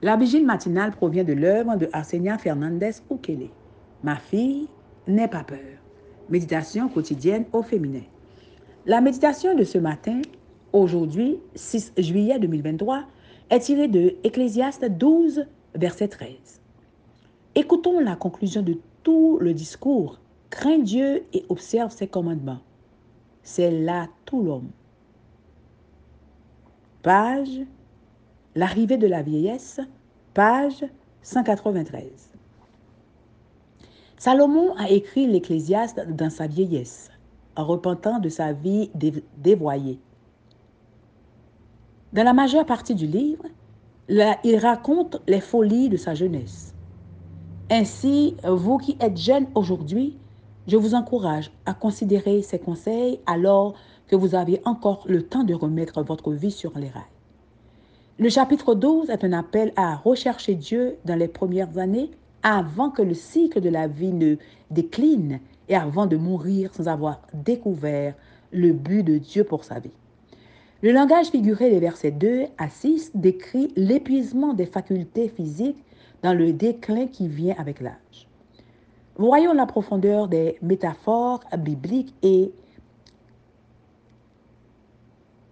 La vigile matinale provient de l'œuvre de Arsenia Fernandez Ukele. Ma fille, n'aie pas peur. Méditation quotidienne au féminin. La méditation de ce matin, aujourd'hui, 6 juillet 2023, est tirée de Ecclésiaste 12, verset 13. Écoutons la conclusion de tout le discours. Crains Dieu et observe ses commandements. C'est là tout l'homme. Page L'arrivée de la vieillesse, page 193. Salomon a écrit l'Ecclésiaste dans sa vieillesse, en repentant de sa vie dévoyée. Dans la majeure partie du livre, il raconte les folies de sa jeunesse. Ainsi, vous qui êtes jeunes aujourd'hui, je vous encourage à considérer ces conseils alors que vous avez encore le temps de remettre votre vie sur les rails. Le chapitre 12 est un appel à rechercher Dieu dans les premières années avant que le cycle de la vie ne décline et avant de mourir sans avoir découvert le but de Dieu pour sa vie. Le langage figuré des versets 2 à 6 décrit l'épuisement des facultés physiques dans le déclin qui vient avec l'âge. Voyons la profondeur des métaphores bibliques et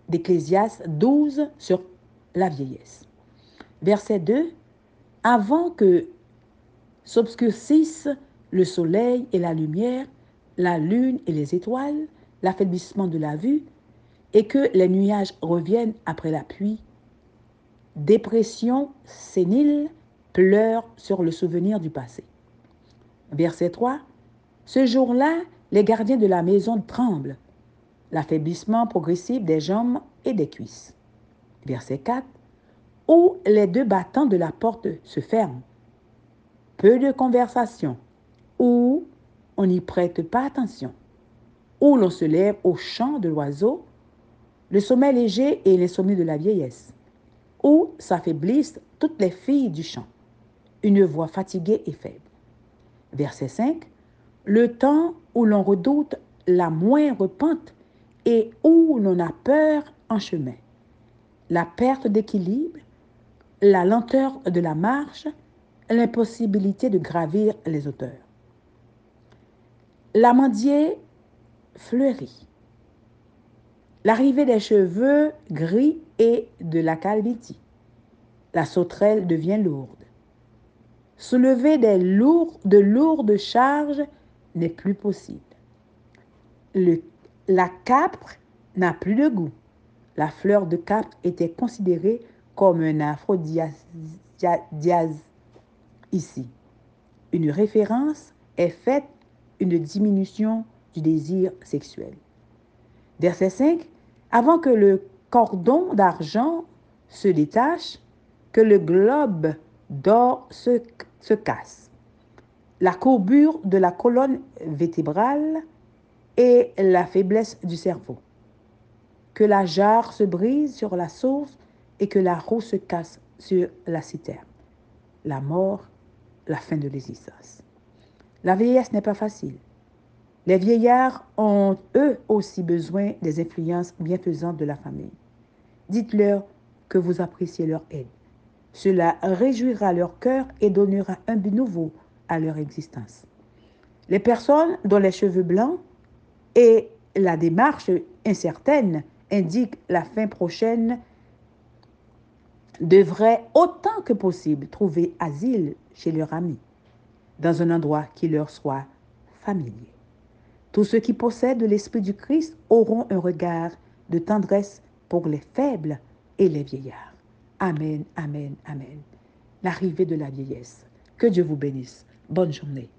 d'Ecclésias 12 sur la vieillesse. Verset 2. Avant que s'obscurcissent le soleil et la lumière, la lune et les étoiles, l'affaiblissement de la vue, et que les nuages reviennent après la pluie, dépression sénile pleure sur le souvenir du passé. Verset 3. Ce jour-là, les gardiens de la maison tremblent, l'affaiblissement progressif des jambes et des cuisses verset 4, où les deux battants de la porte se ferment. Peu de conversation, où on n'y prête pas attention, où l'on se lève au chant de l'oiseau, le sommeil léger et l'insomnie de la vieillesse, où s'affaiblissent toutes les filles du chant, une voix fatiguée et faible. Verset 5, le temps où l'on redoute la moindre pente et où l'on a peur en chemin la perte d'équilibre, la lenteur de la marche, l'impossibilité de gravir les hauteurs. L'amandier fleurit. L'arrivée des cheveux gris et de la calvitie. La sauterelle devient lourde. Soulever des de lourdes charges n'est plus possible. Le, la capre n'a plus de goût la fleur de cap était considérée comme un aphrodisiaque ici. Une référence est faite une diminution du désir sexuel. Verset 5. Avant que le cordon d'argent se détache, que le globe d'or se, se casse. La courbure de la colonne vertébrale et la faiblesse du cerveau que la jarre se brise sur la source et que la roue se casse sur la citerne. La mort, la fin de l'existence. La vieillesse n'est pas facile. Les vieillards ont eux aussi besoin des influences bienfaisantes de la famille. Dites-leur que vous appréciez leur aide. Cela réjouira leur cœur et donnera un but nouveau à leur existence. Les personnes dont les cheveux blancs et la démarche incertaine indique la fin prochaine devraient autant que possible trouver asile chez leurs amis, dans un endroit qui leur soit familier. Tous ceux qui possèdent l'Esprit du Christ auront un regard de tendresse pour les faibles et les vieillards. Amen, amen, amen. L'arrivée de la vieillesse. Que Dieu vous bénisse. Bonne journée.